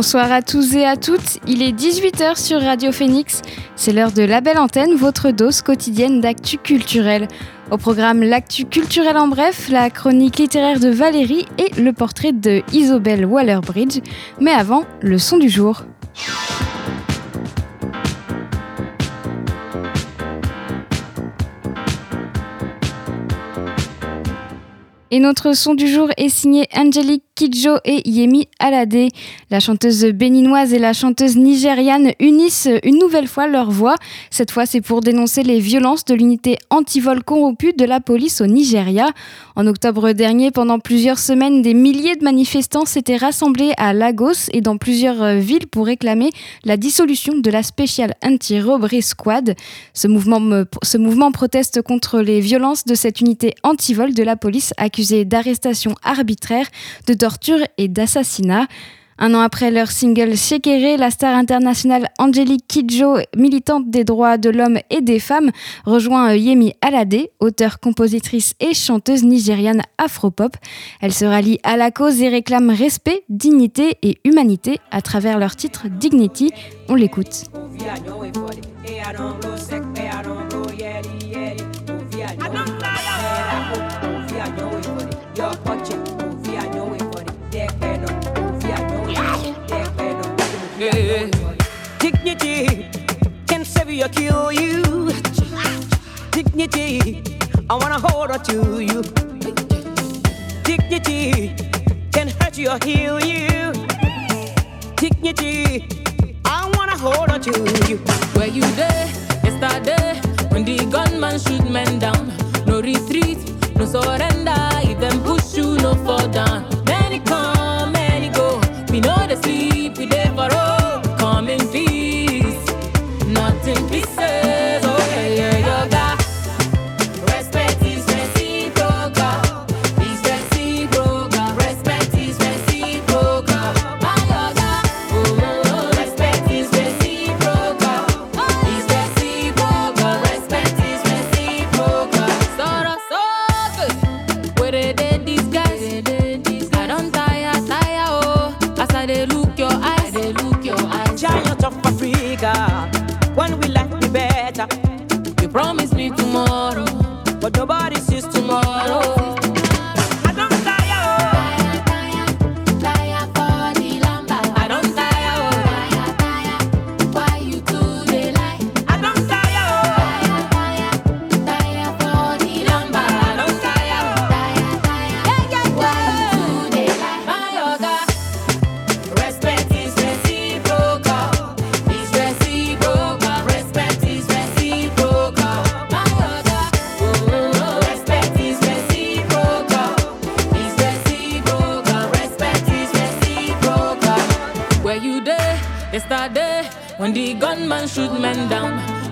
Bonsoir à tous et à toutes, il est 18h sur Radio Phoenix, c'est l'heure de la belle antenne, votre dose quotidienne d'actu culturel. Au programme L'actu culturel en bref, la chronique littéraire de Valérie et le portrait de Isobel Waller-Bridge. Mais avant, le son du jour. Et notre son du jour est signé Angelique Kidjo et Yemi Alade. La chanteuse béninoise et la chanteuse nigériane unissent une nouvelle fois leur voix. Cette fois, c'est pour dénoncer les violences de l'unité anti-vol corrompue de la police au Nigeria. En octobre dernier, pendant plusieurs semaines, des milliers de manifestants s'étaient rassemblés à Lagos et dans plusieurs villes pour réclamer la dissolution de la Special Anti-Robbery Squad. Ce mouvement, ce mouvement proteste contre les violences de cette unité anti-vol de la police accusée d'arrestation arbitraire, de torture et d'assassinat. Un an après leur single Shekere, la star internationale Angelique Kidjo, militante des droits de l'homme et des femmes, rejoint Yemi Alade, auteure, compositrice et chanteuse nigériane afropop. Elle se rallie à la cause et réclame respect, dignité et humanité à travers leur titre Dignity. On l'écoute. Dignity can save you or kill you. Dignity, I wanna hold on to you. Dignity can hurt you or heal you. Dignity, I wanna hold on to you. Where you there? Yesterday, when the gunman shoot men down. No retreat, no surrender. If them push you, no fall down. Many come, many go. We know the sleep,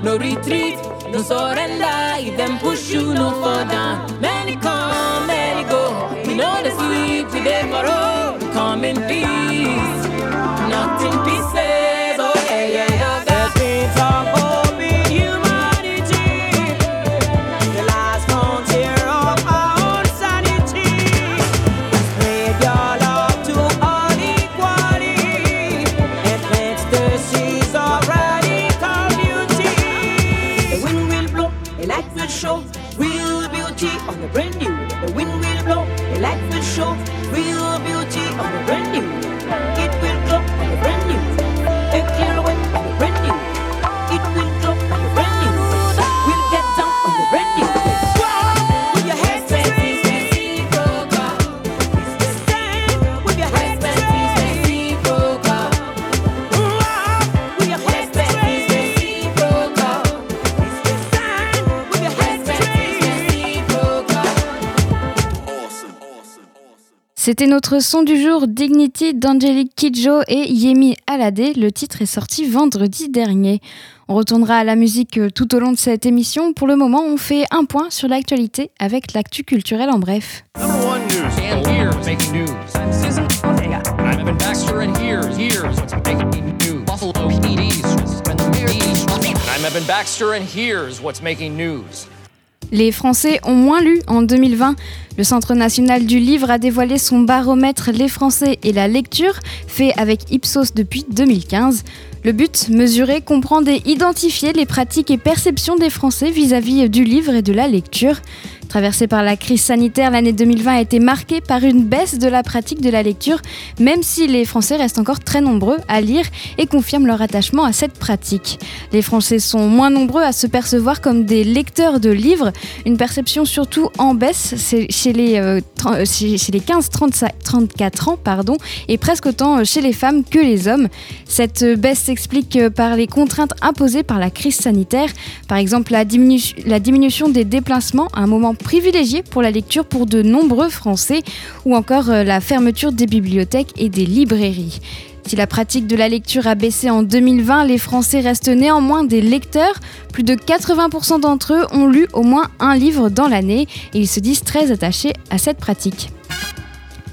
No retreat, no surrender. C'était notre son du jour Dignity d'Angelique Kidjo et Yemi Alade. Le titre est sorti vendredi dernier. On retournera à la musique euh, tout au long de cette émission. Pour le moment, on fait un point sur l'actualité avec l'actu culturel en bref. Number one news. And here's making news. I'm Evan Baxter, and here's what's making news. Les Français ont moins lu en 2020. Le Centre national du livre a dévoilé son baromètre Les Français et la lecture, fait avec Ipsos depuis 2015. Le but, mesurer, comprendre et identifier les pratiques et perceptions des Français vis-à-vis du livre et de la lecture. Traversée par la crise sanitaire, l'année 2020 a été marquée par une baisse de la pratique de la lecture, même si les Français restent encore très nombreux à lire et confirment leur attachement à cette pratique. Les Français sont moins nombreux à se percevoir comme des lecteurs de livres, une perception surtout en baisse chez les, euh, euh, chez les 15-34 ans pardon, et presque autant chez les femmes que les hommes. Cette baisse s'explique par les contraintes imposées par la crise sanitaire, par exemple la, la diminution des déplacements à un moment privilégié pour la lecture pour de nombreux Français ou encore euh, la fermeture des bibliothèques et des librairies. Si la pratique de la lecture a baissé en 2020, les Français restent néanmoins des lecteurs. Plus de 80% d'entre eux ont lu au moins un livre dans l'année et ils se disent très attachés à cette pratique.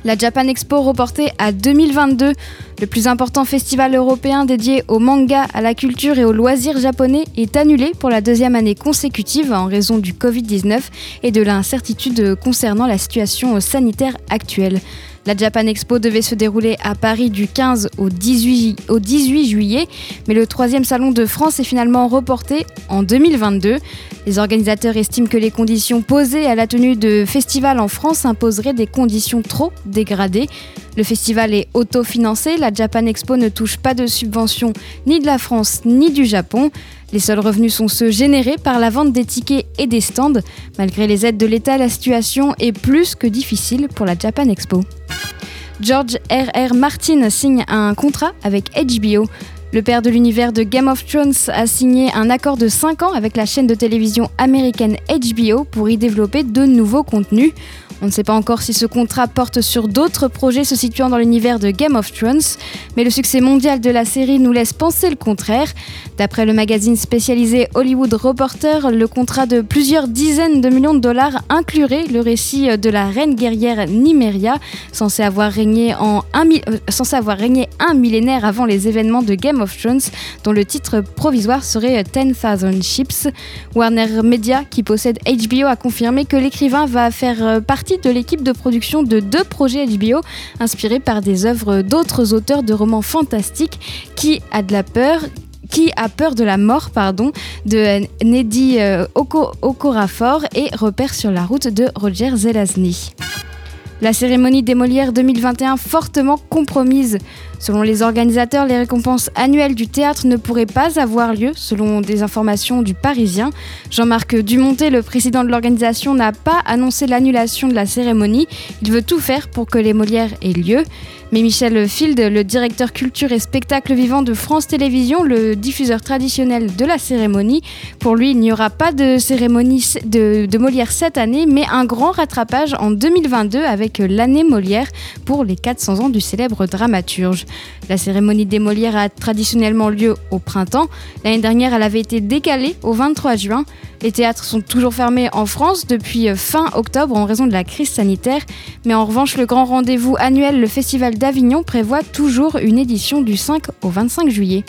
La Japan Expo reportée à 2022, le plus important festival européen dédié au manga, à la culture et aux loisirs japonais, est annulé pour la deuxième année consécutive en raison du Covid-19 et de l'incertitude concernant la situation sanitaire actuelle. La Japan Expo devait se dérouler à Paris du 15 au 18, au 18, juillet, mais le troisième salon de France est finalement reporté en 2022. Les organisateurs estiment que les conditions posées à la tenue de festivals en France imposeraient des conditions trop dégradées. Le festival est autofinancé, la Japan Expo ne touche pas de subventions ni de la France ni du Japon. Les seuls revenus sont ceux générés par la vente des tickets et des stands. Malgré les aides de l'État, la situation est plus que difficile pour la Japan Expo. George R.R. Martin signe un contrat avec HBO. Le père de l'univers de Game of Thrones a signé un accord de 5 ans avec la chaîne de télévision américaine HBO pour y développer de nouveaux contenus. On ne sait pas encore si ce contrat porte sur d'autres projets se situant dans l'univers de Game of Thrones, mais le succès mondial de la série nous laisse penser le contraire. D'après le magazine spécialisé Hollywood Reporter, le contrat de plusieurs dizaines de millions de dollars inclurait le récit de la reine guerrière Nymeria, censée avoir régné, euh, un millénaire avant les événements de Game of Thrones, dont le titre provisoire serait 10,000 Ships. Warner Media, qui possède HBO, a confirmé que l'écrivain va faire partie de l'équipe de production de deux projets HBO inspirés par des œuvres d'autres auteurs de romans fantastiques qui a peur de la mort pardon, de Neddy euh, Okorafor et repère sur la route de Roger Zelazny. La cérémonie des Molières 2021 fortement compromise. Selon les organisateurs, les récompenses annuelles du théâtre ne pourraient pas avoir lieu, selon des informations du Parisien. Jean-Marc Dumontet, le président de l'organisation, n'a pas annoncé l'annulation de la cérémonie. Il veut tout faire pour que les Molières aient lieu. Mais Michel Field, le directeur culture et spectacle vivant de France Télévisions, le diffuseur traditionnel de la cérémonie, pour lui, il n'y aura pas de cérémonie de, de, Molière cette année, mais un grand rattrapage en 2022 avec l'année Molière pour les 400 ans du célèbre dramaturge. La cérémonie des Molières a traditionnellement lieu au printemps. L'année dernière, elle avait été décalée au 23 juin. Les théâtres sont toujours fermés en France depuis fin octobre en raison de la crise sanitaire. Mais en revanche, le grand rendez-vous annuel, le Festival d'Avignon, prévoit toujours une édition du 5 au 25 juillet.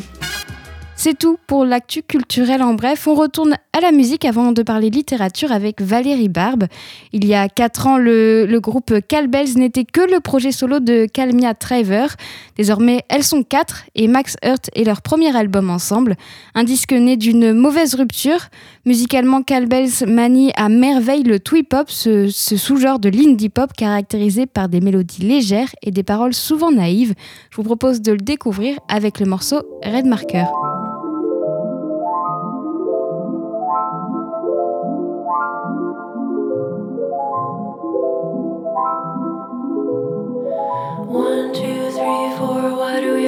C'est tout pour l'actu culturel en bref. On retourne à la musique avant de parler littérature avec Valérie Barbe. Il y a 4 ans, le, groupe Calbels n'était que le projet solo de Calmia Traver. Désormais, elles sont 4 et Max Hurt est leur premier album ensemble. Un disque né d'une mauvaise rupture. Musicalement, Calbels manie à merveille le twee-pop, ce, ce sous-genre de l'indie pop caractérisé par des mélodies légères et des paroles souvent naïves. Je vous propose de le découvrir avec le morceau Red Marker. One, two, three, four. Why do we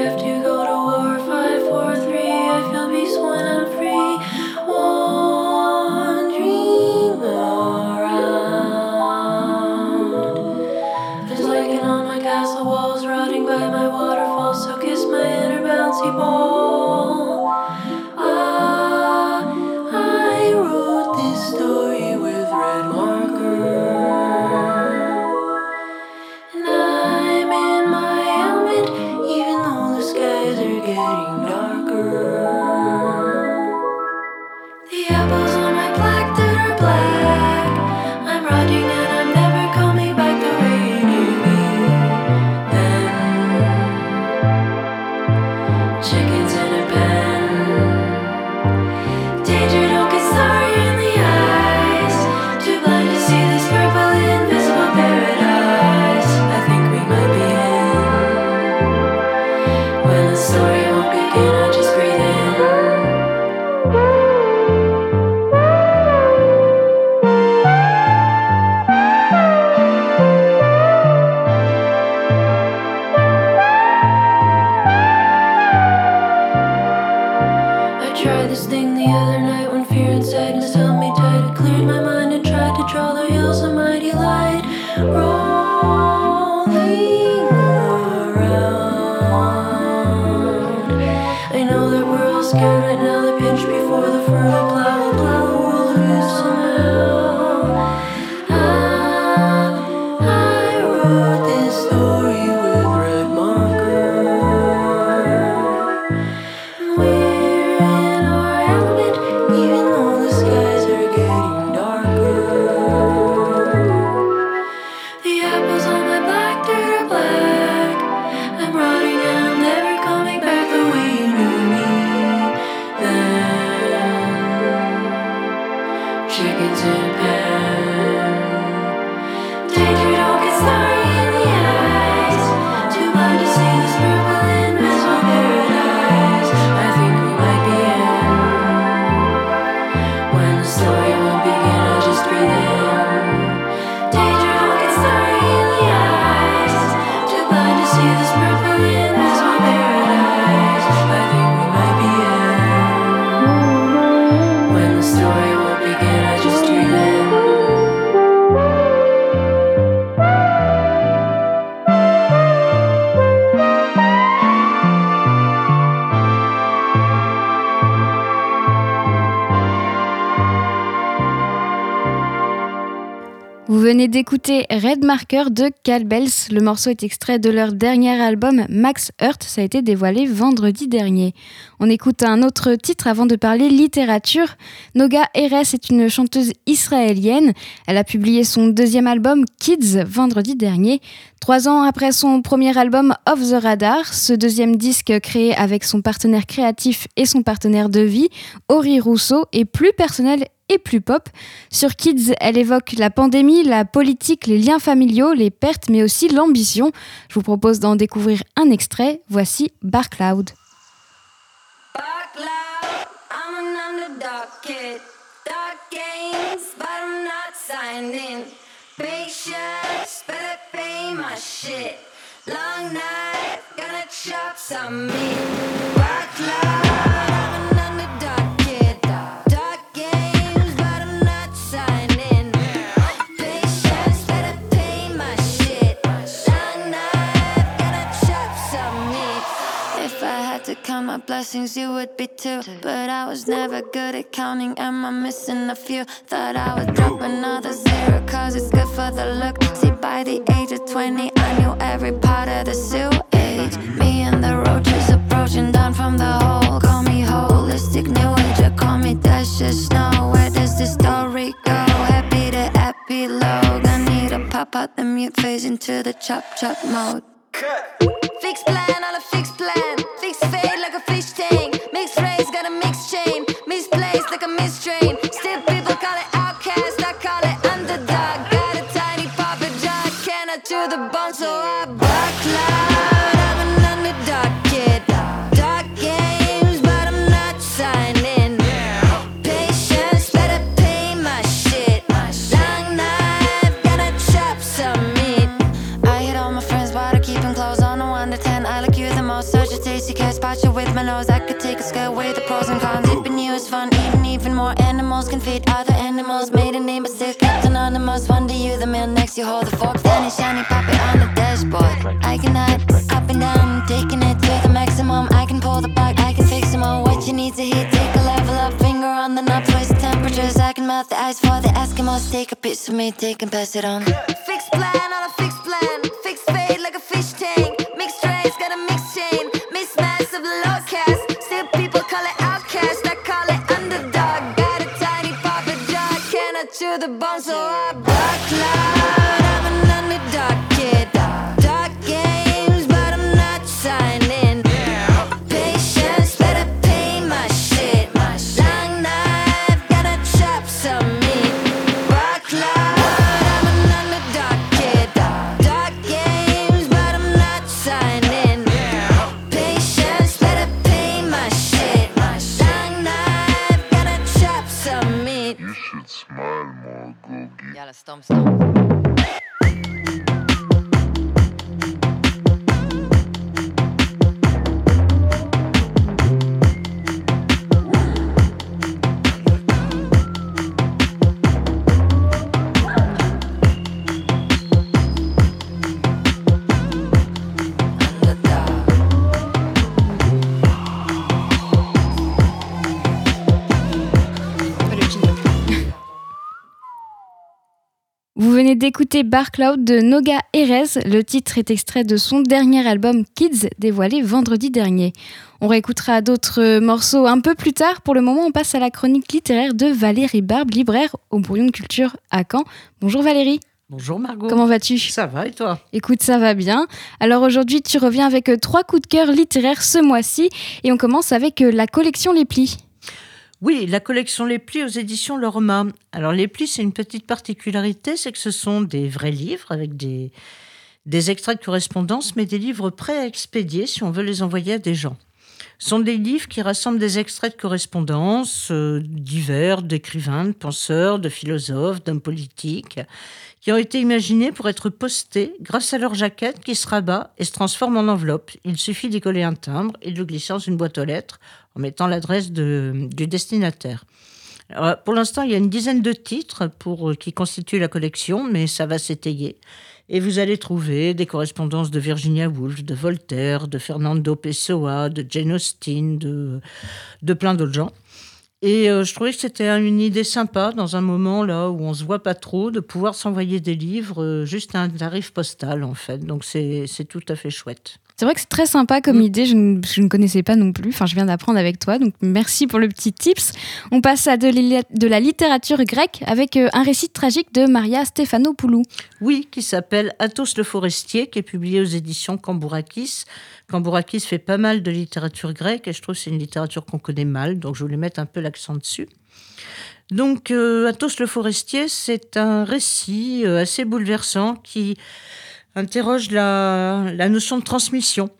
d'écouter Red Marker de Cal Bells. Le morceau est extrait de leur dernier album Max Earth. Ça a été dévoilé vendredi dernier. On écoute un autre titre avant de parler littérature. Noga Eres est une chanteuse israélienne. Elle a publié son deuxième album Kids vendredi dernier. Trois ans après son premier album Off the Radar, ce deuxième disque créé avec son partenaire créatif et son partenaire de vie, Ori Rousseau, est plus personnel et plus pop. Sur Kids, elle évoque la pandémie, la politique, les liens familiaux, les pertes, mais aussi l'ambition. Je vous propose d'en découvrir un extrait. Voici Bar. Long night, gonna chop some meat. My blessings, you would be too. But I was never good at counting. Am I missing a few? Thought I would drop another zero, cause it's good for the look. See, by the age of 20, I knew every part of the sewage. Me and the roaches approaching down from the hole. Call me holistic new age, or call me Dash of Snow. Where does this story go? Happy to epilogue. I need to pop out the mute phase into the chop chop mode. Fixed plan on can feed other animals. Made a name, but still kept anonymous. To you, the man next, you hold the fork, then it's shiny, pop it on the dashboard. I can hide up and down, taking it to the maximum. I can pull the plug, I can fix them all. What you need to heat, take a level up, finger on the knob, twist temperatures. I can melt the ice for the Eskimos. Take a piece of me, take and pass it on. Fixed plan on a fixed plan, the bone, thumbs up. Venez d'écouter Bar Cloud de Noga Erez. Le titre est extrait de son dernier album Kids, dévoilé vendredi dernier. On réécoutera d'autres morceaux un peu plus tard. Pour le moment, on passe à la chronique littéraire de Valérie Barbe, libraire au Brouillon de Culture à Caen. Bonjour Valérie, Bonjour Margot. comment vas-tu? Ça va et toi? Écoute, ça va bien. Alors aujourd'hui, tu reviens avec trois coups de cœur littéraires ce mois-ci et on commence avec euh, la collection Les Plis. Oui, la collection Les Plis aux éditions Lorma. Alors Les Plis, c'est une petite particularité, c'est que ce sont des vrais livres avec des, extraits de correspondance, mais des livres prêts à expédier si on veut les envoyer à des gens. Ce sont des livres qui rassemblent des extraits de correspondance euh, divers, d'écrivains, de penseurs, de philosophes, d'hommes politiques, qui ont été imaginés pour être postés grâce à leur jaquette qui se rabat et se transforme en enveloppe. Il suffit d'y coller un timbre et de le glisser dans une boîte aux lettres en mettant l'adresse du destinataire. Pour l'instant, il y a une dizaine de titres euh, qui constituent la collection, mais ça va s'étayer. Et vous allez trouver des correspondances de Virginia Woolf, de Voltaire, de Fernando Pessoa, de Jane Austen, de, plein d'autres gens. Et euh, je trouvais que c'était une idée sympa dans un moment là où on se voit pas trop de pouvoir s'envoyer des livres euh, juste à un tarif postal en fait. Donc c'est tout à fait chouette. C'est vrai que c'est très sympa comme Mm. idée, je ne, je ne connaissais pas non plus, enfin je viens d'apprendre avec toi, donc merci pour le petit tips. On passe à de, la littérature grecque avec euh, un récit tragique de Maria Stépanopoulou. Oui, qui s'appelle Athos le Forestier, qui est publié aux éditions Cambourakis. Cambourakis fait pas mal de littérature grecque et je trouve que c'est une littérature qu'on connaît mal, donc je voulais mettre un peu l'accent dessus. Donc, euh, Athos le Forestier, c'est un récit euh, assez bouleversant qui interroge la, notion de transmission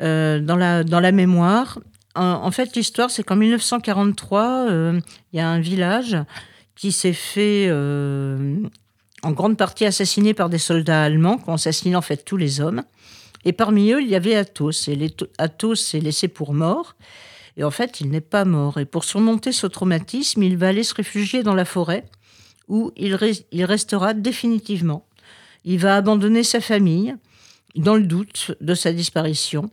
euh, dans, la, dans la mémoire. En, fait, l'histoire, c'est qu'en 1943, euh, il y a un village qui s'est fait euh, en grande partie assassiné par des soldats allemands qui ont assassiné en fait tous les hommes. Et parmi eux, il y avait Athos. Et Athos est laissé pour mort. Et en fait, il n'est pas mort. Et pour surmonter ce traumatisme, il va aller se réfugier dans la forêt où il restera définitivement. Il va abandonner sa famille dans le doute de sa disparition.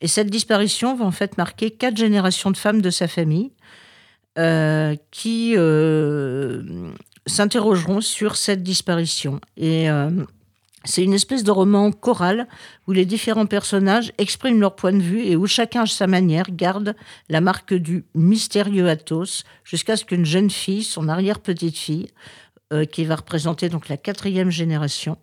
Et cette disparition va en fait marquer quatre générations de femmes de sa famille euh, qui euh, s'interrogeront sur cette disparition. Et euh, c'est une espèce de roman choral où les différents personnages expriment leur point de vue et où chacun à sa manière garde la marque du mystérieux Athos jusqu'à ce qu'une jeune fille, son arrière-petite-fille, qui va représenter donc la quatrième génération,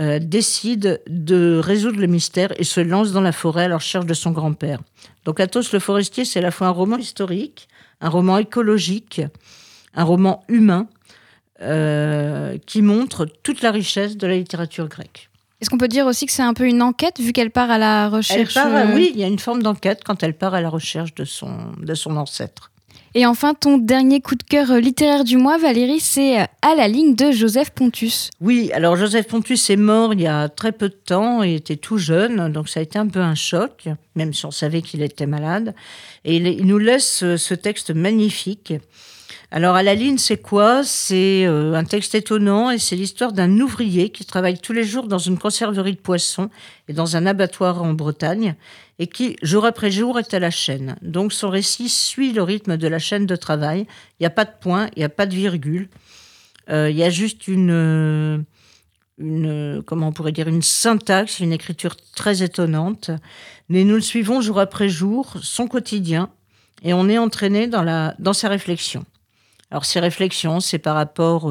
euh, décide de résoudre le mystère et se lance dans la forêt à la recherche de son grand-père. Donc Athos le forestier, c'est à la fois un roman historique, un roman écologique, un roman humain, euh, qui montre toute la richesse de la littérature grecque. Est-ce qu'on peut dire aussi que c'est un peu une enquête vu qu'elle part à la Elle recherche part, euh, oui, il y a une forme d'enquête quand elle part à la recherche de son, de son ancêtre. Et enfin, ton dernier coup de cœur euh, littéraire du mois, Valérie, c'est euh, À la ligne de Joseph Pontus. Oui, alors Joseph Pontus est mort il y a très peu de temps, il était tout jeune, donc ça a été un peu un choc, même si on savait qu'il était malade. Et il, nous laisse euh, ce texte magnifique. Alors à la ligne, c'est quoi? C'est un texte étonnant et c'est l'histoire d'un ouvrier qui travaille tous les jours dans une conserverie de poissons et dans un abattoir en Bretagne et qui, jour après jour, est à la chaîne. Donc son récit suit le rythme de la chaîne de travail. Il n'y a pas de point, il n'y a pas de virgule. Euh, Il y a juste une, euh, une, euh, comment on pourrait dire, une syntaxe, une écriture très étonnante. Mais nous le suivons jour après jour, son quotidien, et on est entraîné dans, dans sa réflexion. Alors ces réflexions, c'est par rapport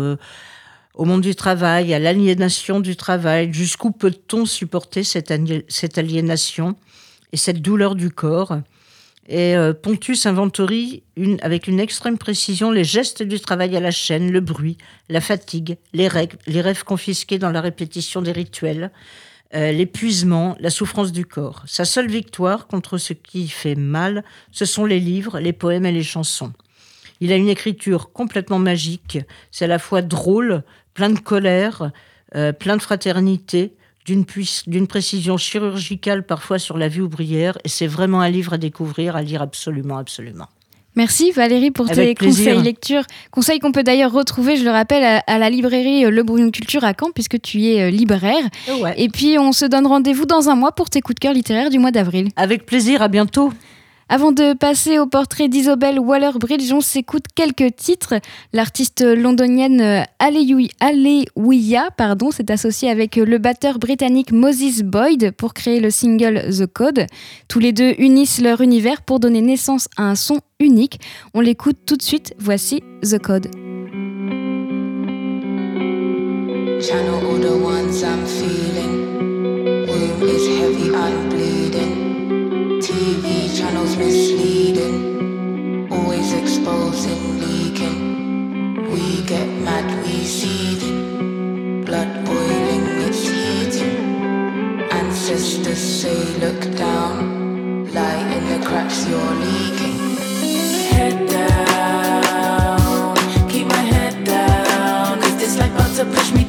au monde du travail, à l'aliénation du travail. Jusqu'où peut-on supporter cette, cette aliénation? Et cette douleur du corps Et euh, Pontus inventorie une, avec une extrême précision les gestes du travail à la chaîne, le bruit, la fatigue, les règles, les rêves confisqués dans la répétition des rituels, euh, l'épuisement, la souffrance du corps. Sa seule victoire contre ce qui fait mal, ce sont les livres, les poèmes et les chansons. Il a une écriture complètement magique. C'est à la fois drôle, plein de colère, euh, plein de fraternité, d'une précision chirurgicale parfois sur la vie ouvrière. Et c'est vraiment un livre à découvrir, à lire absolument, absolument. Merci Valérie pour tes plaisir. conseils lecture. Conseils qu'on peut d'ailleurs retrouver, je le rappelle, à, à la librairie euh, Le Brouillon Culture à Caen, puisque tu y es euh, libraire. Ouais. Et puis on se donne rendez-vous dans un mois pour tes coups de cœur littéraires du mois d'avril. Avec plaisir, à bientôt. Avant de passer au portrait d'Isobel Waller-Bridge, on s'écoute quelques titres. L'artiste londonienne euh, Alewiya pardon, s'est associée avec le batteur britannique Moses Boyd pour créer le single The Code. Tous les deux unissent leur univers pour donner naissance à un son unique. On l'écoute tout de suite. Voici The Code. Misleading. Always exposing, leaking. We get mad, we seething. Blood boiling, it's heating. Ancestors say, look down. Light in the cracks, you're leaking. Head down, keep my head this to push me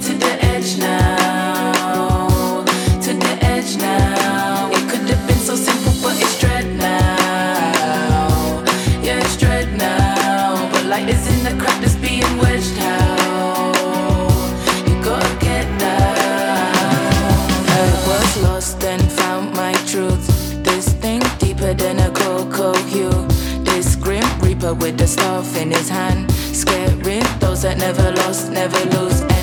with the staff in his hand. Scaring those that never lost, never lose.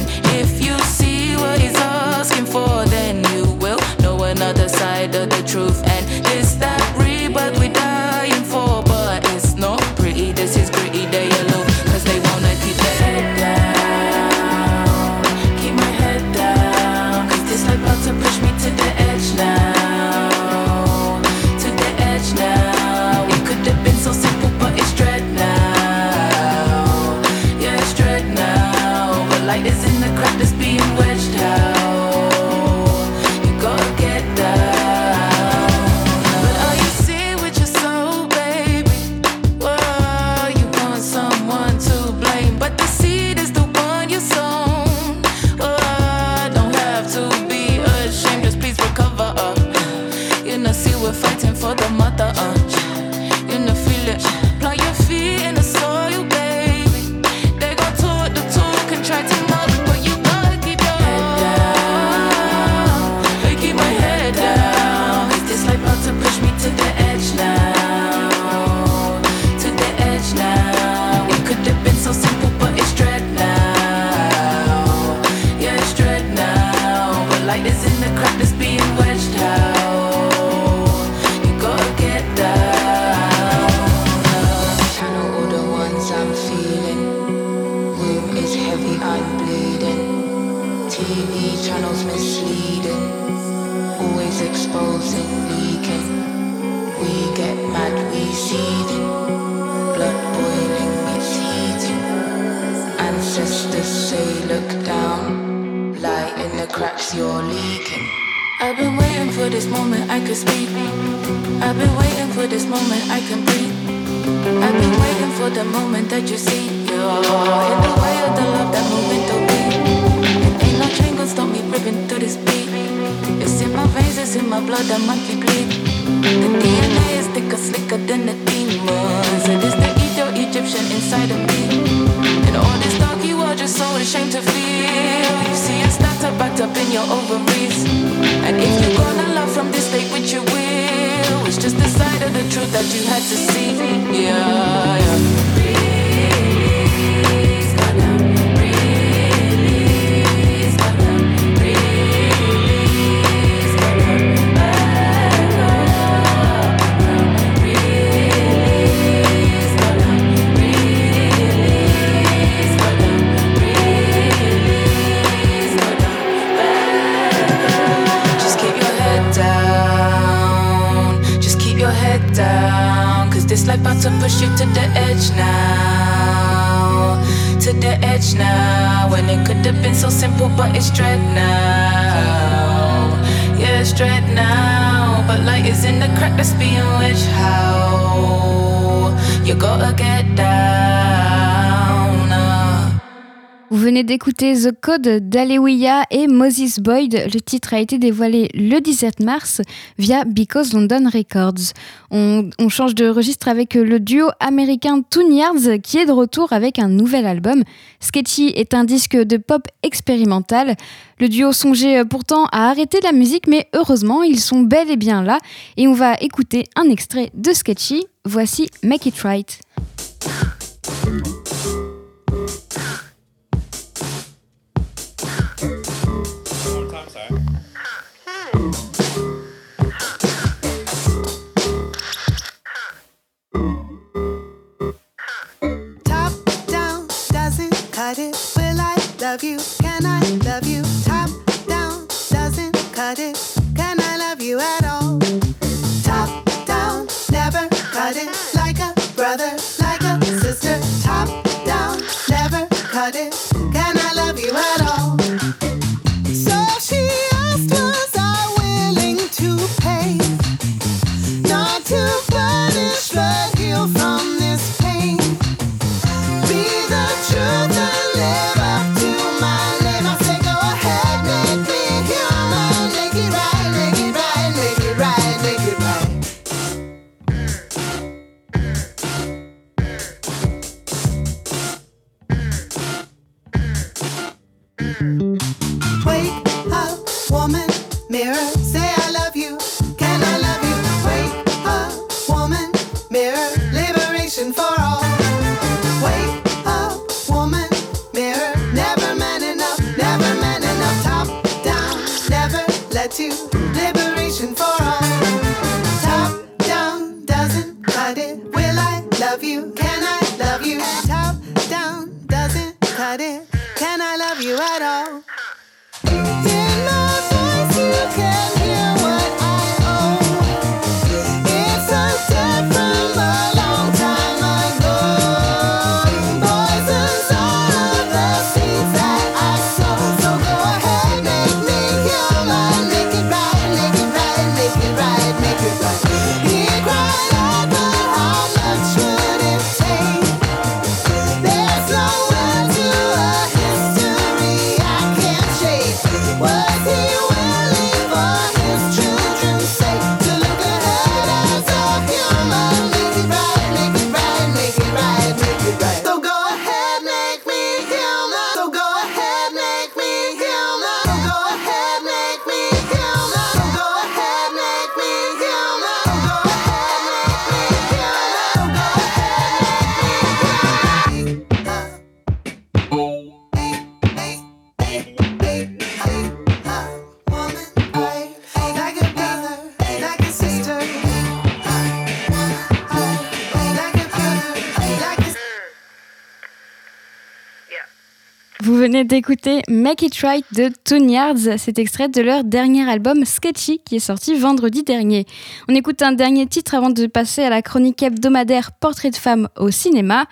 Blood, I bleed. The DNA is thicker, slicker than the demons. It is the Ethio Egyptian inside of me. And all this dark you are just so ashamed to feel. You see it's not backed up in your ovaries. And if you're gonna love from this state, which you will, it's just the side of the truth that you had to see. Yeah. Push you to the edge now, to the edge now. When it could have been so simple, but it's dread now. Yeah, it's dread now. But light is in the crack that's being wedged. How you gotta get down. Venez d'écouter The Code d'Alewiya et Moses Boyd. Le titre a été dévoilé le 17 mars via Because London Records. On, on change de registre avec le duo américain Toon Yards qui est de retour avec un nouvel album. Sketchy est un disque de pop expérimental. Le duo songeait pourtant à arrêter la musique, mais heureusement, ils sont bel et bien là. Et on va écouter un extrait de Sketchy. Voici Make It Right. D'écouter Make It Right de Toon Yards. C'est extrait de leur dernier album Sketchy qui est sorti vendredi dernier. On écoute un dernier titre avant de passer à la chronique hebdomadaire Portrait de femme au cinéma.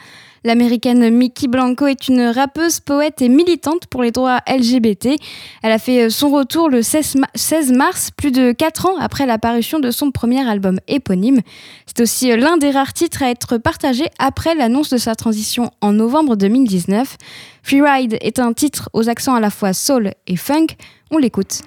L'américaine Mickey Blanco est une rappeuse, poète et militante pour les droits LGBT. Elle a fait son retour le 16 ma- 16 mars, plus de 4 ans après l'apparition de son premier album éponyme. C'est aussi l'un des rares titres à être partagé après l'annonce de sa transition en novembre 2019. Freeride est un titre aux accents à la fois soul et funk. On l'écoute.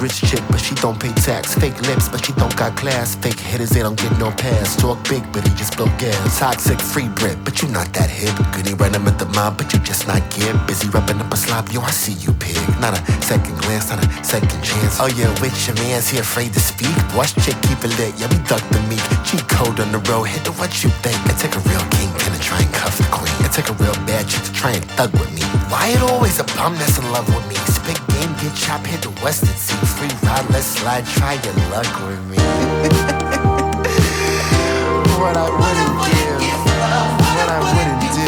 Rich chick, but she don't pay tax. Fake lips, but she don't got class. Fake hitters, they don't get no pass. Talk big, but he just blow gas. Toxic, free Brit, but you not that hip. Goody run him at the mob, but you just not get busy rubbing up a slob. Yo, I see you, pig. Not a second glance, not a second chance. Oh yeah, with your man's he afraid to speak. Watch chick keep it lit, yeah we duck the meek. Cheat code on the road, hit the what you think. It take a real kingpin to try and cuff the queen. It take a real bad chick to try and thug with me. Why it always a bum that's in love with me? Spit game, get chopped, hit the western sea. Free ride, let's slide, try your luck with me. what I wouldn't give, what I wouldn't do.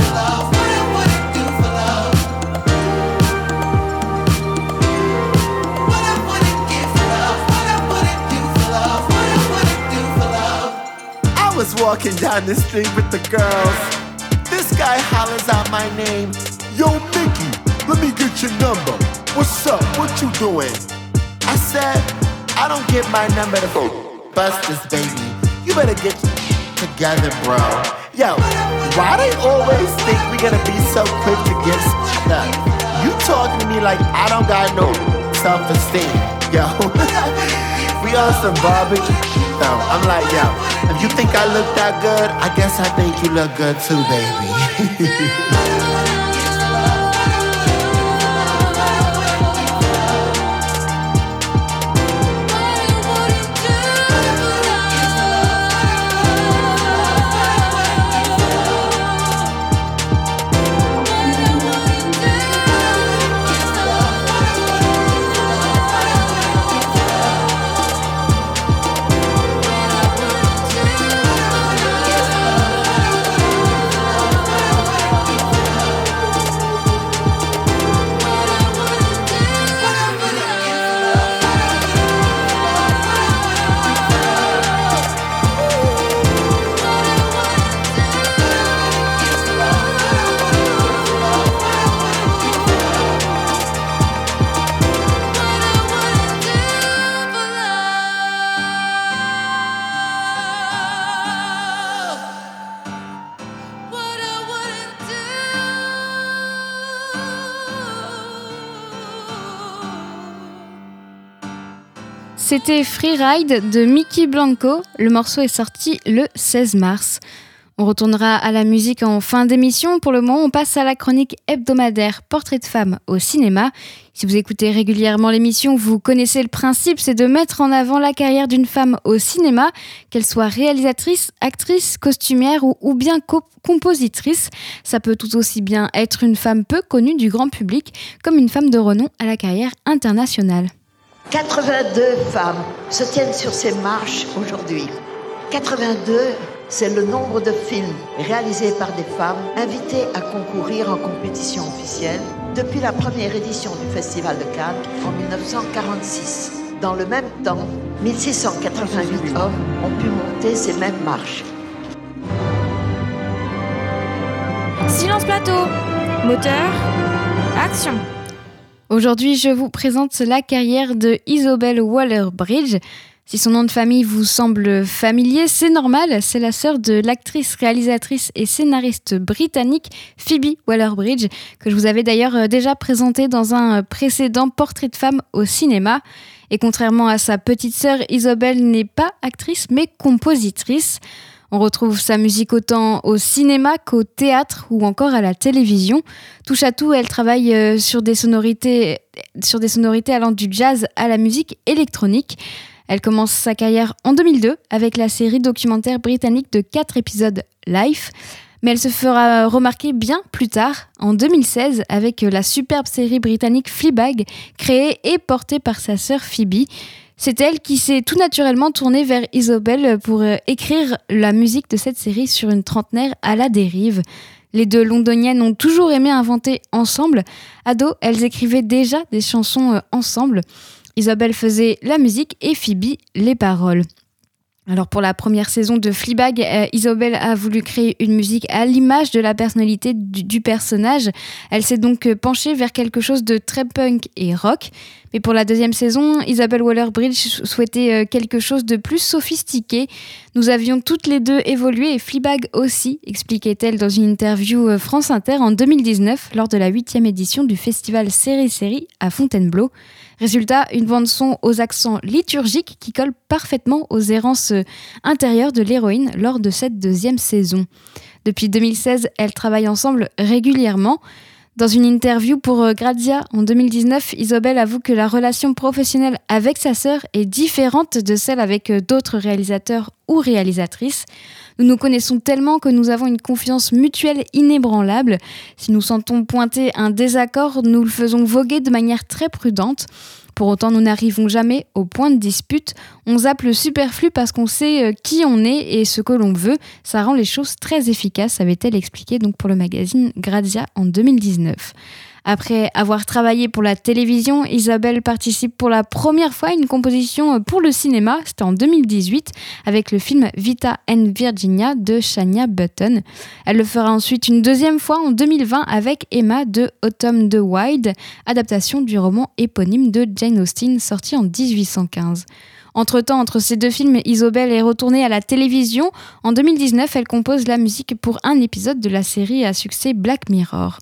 I was walking down the street with the girls. This guy hollers out my name. Yo, Mickey, let me get your number. What's up? What you doing? I said, I don't get my number to bust this baby. You better get together, bro. Yo, why they always think we gonna be so quick to get stuck? You talking to me like I don't got no self-esteem. Yo, we on some. No, I'm like, yo, if you think I look that good, I guess I think you look good too, baby. C'était Freeride de Mickey Blanco. Le morceau est sorti le 16 mars. On retournera à la musique en fin d'émission. Pour le moment, on passe à la chronique hebdomadaire Portrait de femme au cinéma. Si vous écoutez régulièrement l'émission, vous connaissez le principe, c'est de mettre en avant la carrière d'une femme au cinéma, qu'elle soit réalisatrice, actrice, costumière ou, bien co- compositrice. Ça peut tout aussi bien être une femme peu connue du grand public comme une femme de renom à la carrière internationale. 82 femmes se tiennent sur ces marches aujourd'hui. 82, c'est le nombre de films réalisés par des femmes invitées à concourir en compétition officielle depuis la première édition du Festival de Cannes en 1946. Dans le même temps, 1688 hommes ont pu monter ces mêmes marches. Silence plateau Moteur Action Aujourd'hui, je vous présente la carrière de Isobel Waller-Bridge. Si son nom de famille vous semble familier, c'est normal, c'est la sœur de l'actrice, réalisatrice et scénariste britannique Phoebe Waller-Bridge, que je vous avais d'ailleurs euh, déjà présentée dans un euh, précédent portrait de femme au cinéma. Et contrairement à sa petite sœur, Isobel n'est pas actrice mais compositrice. On retrouve sa musique autant au cinéma qu'au théâtre ou encore à la télévision. Touche à tout, elle travaille euh, sur des sonorités, sur des sonorités allant du jazz à la musique électronique. Elle commence sa carrière en 2002 avec la série documentaire britannique de 4 épisodes Life. Mais elle se fera remarquer bien plus tard, en 2016, avec la superbe série britannique Fleabag, créée et portée par sa sœur Phoebe. C'est elle qui s'est tout naturellement tournée vers Isobel pour euh, écrire la musique de cette série sur une trentenaire à la dérive. Les deux londoniennes ont toujours aimé inventer ensemble. Ado, elles écrivaient déjà des chansons euh, ensemble. Isabelle faisait la musique et Phoebe les paroles. Alors pour la première saison de Fleabag, euh, Isobel a voulu créer une musique à l'image de la personnalité du, personnage. Elle s'est donc penchée vers quelque chose de très punk et rock. Mais pour la deuxième saison, Isabelle Waller-Bridge souhaitait euh, quelque chose de plus sophistiqué. Nous avions toutes les deux évolué et Fleabag aussi, expliquait-elle dans une interview euh, France Inter en 2019 lors de la huitième édition du festival Série Série à Fontainebleau. Résultat, une bande-son aux accents liturgiques qui colle parfaitement aux errances euh, intérieures de l'héroïne lors de cette deuxième saison. Depuis 2016, elles travaillent ensemble régulièrement. Dans une interview pour euh, Grazia en 2019, Isobel avoue que la relation professionnelle avec sa sœur est différente de celle avec euh, d'autres réalisateurs ou réalisatrices. Nous nous connaissons tellement que nous avons une confiance mutuelle inébranlable. Si nous sentons pointer un désaccord, nous le faisons voguer de manière très prudente. Pour autant, nous n'arrivons jamais au point de dispute. On zappe le superflu parce qu'on sait euh, qui on est et ce que l'on veut. Ça rend les choses très efficaces, avait-elle expliqué donc pour le magazine Grazia en 2019. Après avoir travaillé pour la télévision, Isabelle participe pour la première fois à une composition pour le cinéma, c'était en 2018, avec le film Vita and Virginia de Shania Button. Elle le fera ensuite une deuxième fois en 2020 avec Emma de Autumn the Wild, adaptation du roman éponyme de Jane Austen sorti en 1815. Entre-temps, entre ces deux films, Isobel est retournée à la télévision. En 2019, elle compose la musique pour un épisode de la série à succès Black Mirror.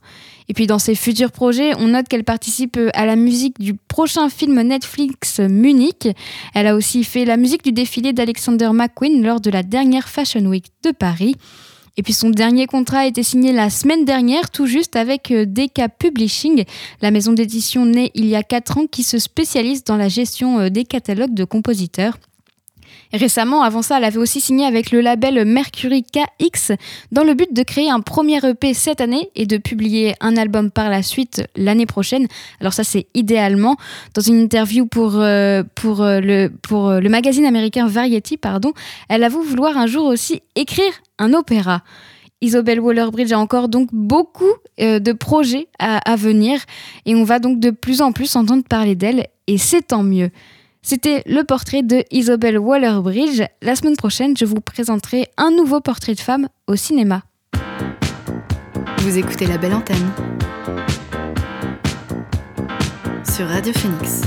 Et puis dans ses futurs projets, on note qu'elle participe à la musique du prochain film Netflix Munich. Elle a aussi fait la musique du défilé d'Alexander McQueen lors de la dernière Fashion Week de Paris. Et puis son dernier contrat a été signé la semaine dernière, tout juste avec euh, DK Publishing, la maison d'édition née il y a 4 ans qui se spécialise dans la gestion euh, des catalogues de compositeurs. Récemment, avant ça, elle avait aussi signé avec le label Mercury KX dans le but de créer un premier EP cette année et de publier un album par la suite l'année prochaine. Alors ça, c'est idéalement. Dans une interview pour, euh, pour, euh, le, pour euh, le magazine américain Variety, pardon, elle avoue vouloir un jour aussi écrire un opéra. Isobel Waller-Bridge a encore donc beaucoup de projets à, à venir et on va donc de plus en plus entendre parler d'elle et c'est tant mieux. C'était le portrait de Isobel Waller-Bridge. La semaine prochaine, je vous présenterai un nouveau portrait de femme au cinéma. Vous écoutez la belle antenne sur Radio Phoenix.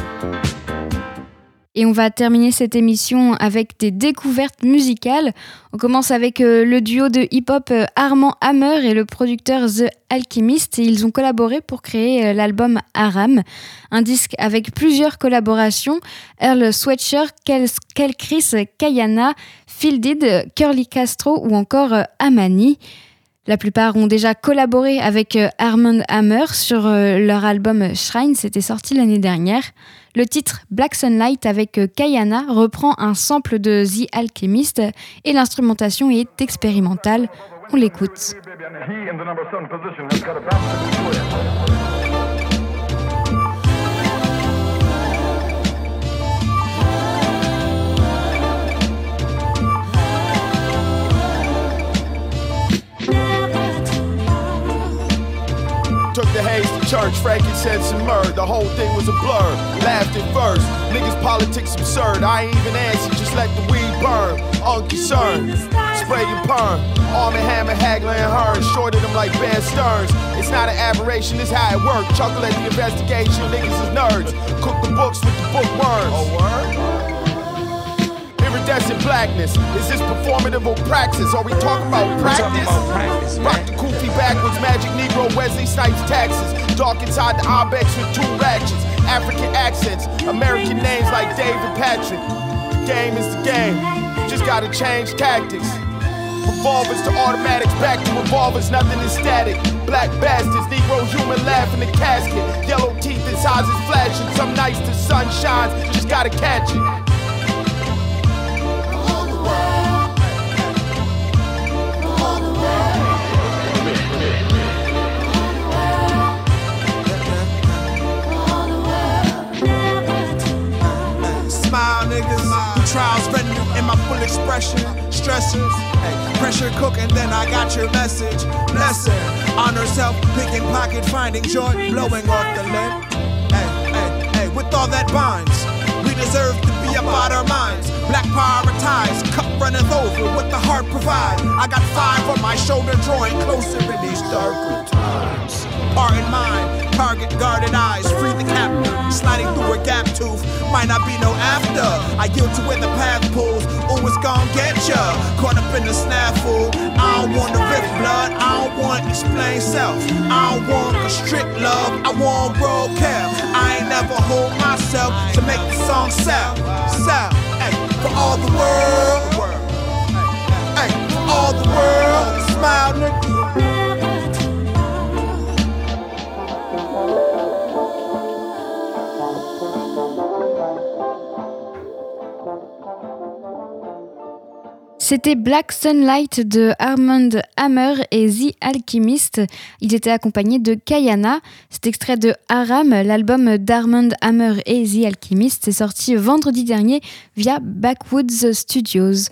Et on va terminer cette émission avec des découvertes musicales. On commence avec euh, le duo de hip-hop euh, Armand Hammer et le producteur The Alchemist. Ils ont collaboré pour créer euh, l'album Aram, un disque avec plusieurs collaborations. Earl Sweatshirt, Kel, Chris, Kayana, Fielded, Curly Castro ou encore Amani. La plupart ont déjà collaboré avec euh, Armand Hammer sur euh, leur album Shrine, c'était sorti l'année dernière. Le titre Black Sunlight avec euh, Kayana reprend un sample de The Alchemist et l'instrumentation est expérimentale. On l'écoute. Took the haze to church, frankincense and myrrh. The whole thing was a blur. Laughed at first. Niggas politics absurd. I ain't even answer, just let the weed burn. Unconcerned. Spraying perm. Arm and hammer, haggling hearn. Shorted them like Bear Stearns. It's not an aberration, it's how it works. Chuckle at the investigation, niggas is nerds. Cook the books with the bookworms. Word? Iridescent blackness. Is this performative or praxis? Are we talking about practice? Rock the goofy backwards, magic Negro, Wesley Snipes taxes. Dark inside the Ibex with two ratchets. African accents, American names like Dave and Patrick. The game is the game. You just gotta change tactics. Revolvers to automatics, back to revolvers, nothing is static. Black bastards, Negro human laugh in the casket. Yellow teeth and is flashing. Some nights the sun shines, just gotta catch it. Expression. Stressors. Hey, pressure cooking, then I got your message. Blessing. Honor self, picking pocket, finding joy, blowing off the lid. Hey, hey, hey, with all that binds, we deserve to be about our minds. Black power cup cut over what the heart provides. I got five on my shoulder, drawing closer in these darker times. Part in mind, target guarded eyes, free the captive, sliding through a gap tooth. Might not be no after. I yield to where the path pulls. Oh, it's gon' get ya. Caught up in the snafu. I don't want to rip blood. I don't want explain self. I don't want a strict love. I want raw care. I ain't never hold myself to make the song sell. Sell. For all the world. For all the world. Smile, nigga. C'était Black Sunlight de Armand Hammer et The Alchemist. Ils étaient accompagnés de Kayana. Cet extrait de Aram, l'album d'Armand Hammer et The Alchemist, est sorti vendredi dernier via Backwoods Studios.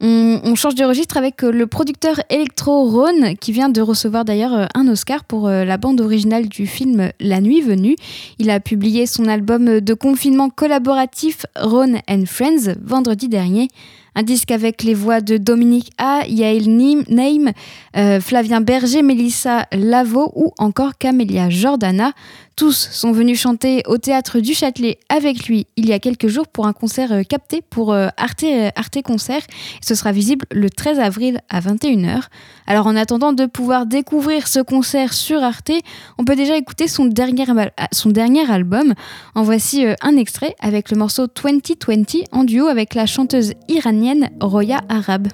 On, change de registre avec le producteur Electro Ron, qui vient de recevoir d'ailleurs un Oscar pour euh, la bande originale du film La Nuit Venue. Il a publié son album de confinement collaboratif Ron and Friends vendredi dernier. Un disque avec les voix de Dominique A, Yael Naim, euh, Flavien Berger, Mélissa Lavo ou encore Camélia Jordana. Tous sont venus chanter au théâtre du Châtelet avec lui il y a quelques jours pour un concert euh, capté pour euh, Arte, Arte Concert. Ce sera visible le 13 avril à 21h. Alors en attendant de pouvoir découvrir ce concert sur Arte, on peut déjà écouter son dernier, son dernier album. En voici un extrait avec le morceau 2020 en duo avec la chanteuse iranienne Roya Arab.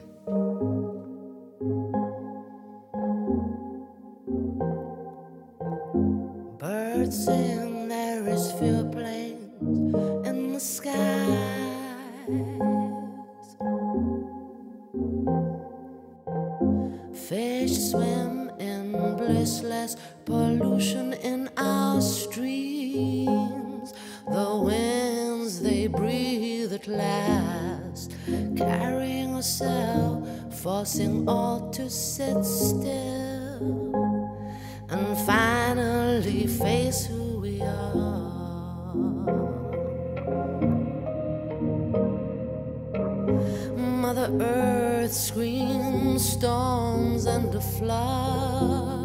Birds sing, there is few planes in the skies. Fish swim in blissless pollution in our streams. The winds they breathe at last, carrying a cell, forcing all to sit still and finally face who we are. Mother Earth screams storms and the floods.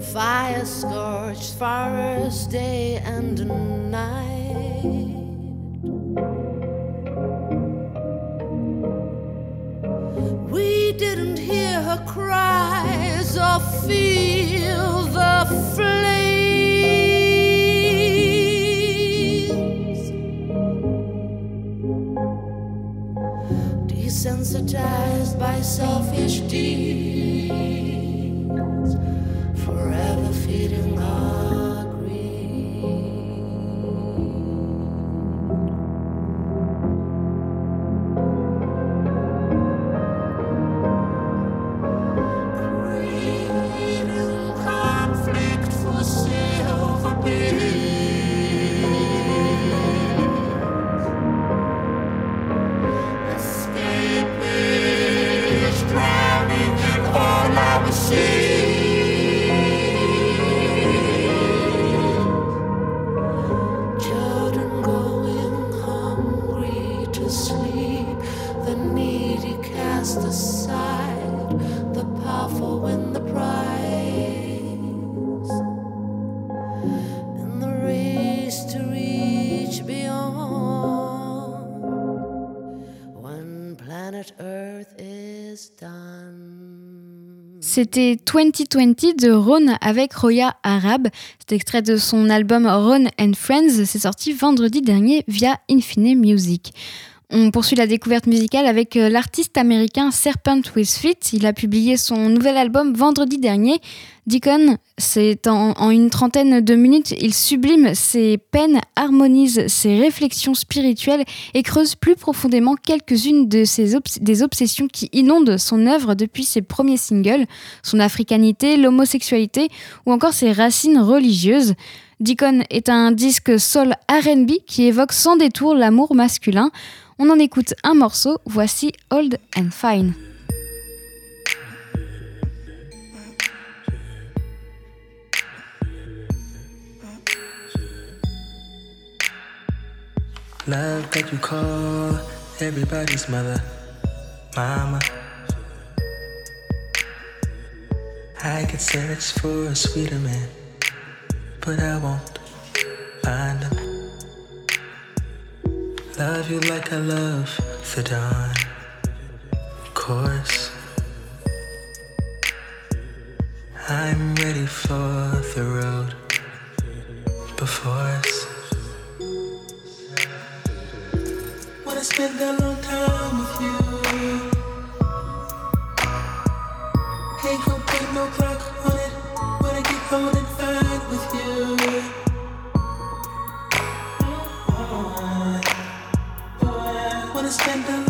Fire scorched forest day and night. We didn't hear her cries or feel the flames. Desensitized by selfish deeds, C'était 2020 de Ron avec Roya Arab. C'est extrait de son album Ron and Friends. C'est sorti vendredi dernier via Infine Music. On poursuit la découverte musicale avec euh, l'artiste américain Serpent with Feet. Il a publié son nouvel album vendredi dernier. Deacon, c'est en, une trentaine de minutes, il sublime ses peines, harmonise ses réflexions spirituelles et creuse plus profondément quelques-unes des obsessions qui inondent son œuvre depuis ses premiers singles, son africanité, l'homosexualité ou encore ses racines religieuses. Deacon est un disque soul RB qui évoque sans détour l'amour masculin. On en écoute un morceau, voici Old and Fine. Love that you call everybody's mother, mama. I could search for a sweeter man, but I won't find him. Love you like I love the dawn, of course. I'm ready for the road before us. Wanna spend a long time with you. Ain't gonna put no clock on it. Wanna get home and find with you. understand the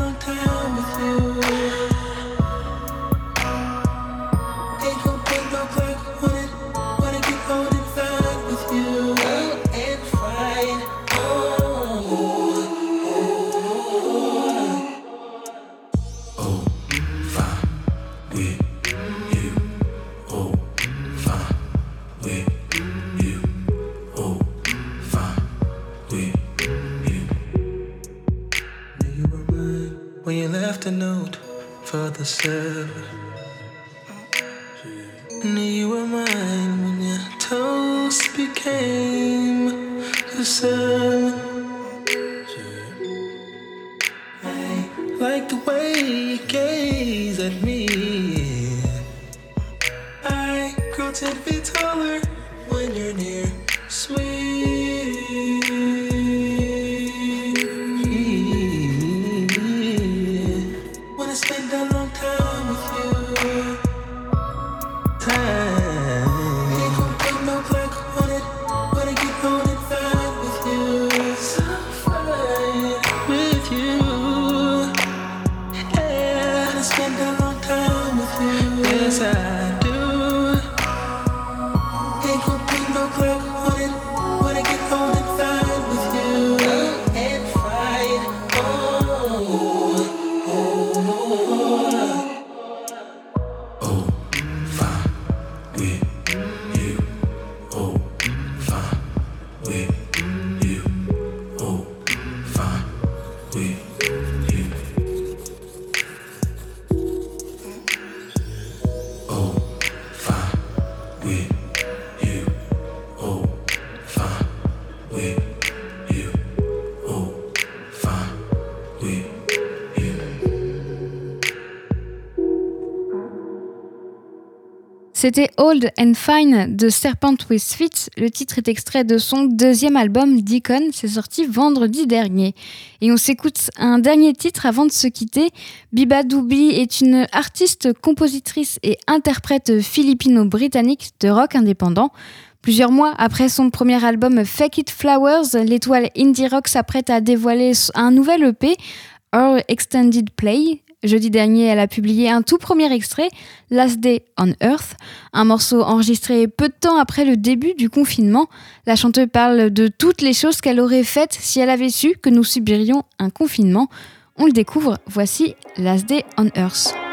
C'était Old and Fine de Serpent with Feet. Le titre est extrait de son deuxième album Deacon. C'est sorti vendredi dernier. Et on s'écoute un dernier titre avant de se quitter. Biba Doubi est une artiste, compositrice et interprète philippino-britannique de rock indépendant. Plusieurs mois après son premier album Fake It Flowers, l'étoile indie rock s'apprête à dévoiler un nouvel EP, Our Extended Play. Jeudi dernier, elle a publié un tout premier extrait, Last Day on Earth, un morceau enregistré peu de temps après le début du confinement. La chanteuse parle de toutes les choses qu'elle aurait faites si elle avait su que nous subirions un confinement. On le découvre, voici Last Day on Earth.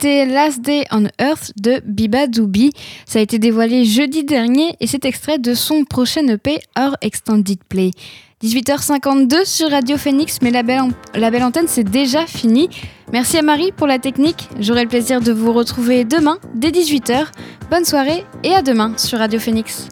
C'était Last Day on Earth de Biba Dooby. Ça a été dévoilé jeudi dernier et c'est extrait de son prochain EP Our Extended Play. 18h52 sur Radio Phoenix, mais la belle, la belle antenne c'est déjà fini. Merci à Marie pour la technique. J'aurai le plaisir de vous retrouver demain dès 18h. Bonne soirée et à demain sur Radio Phoenix.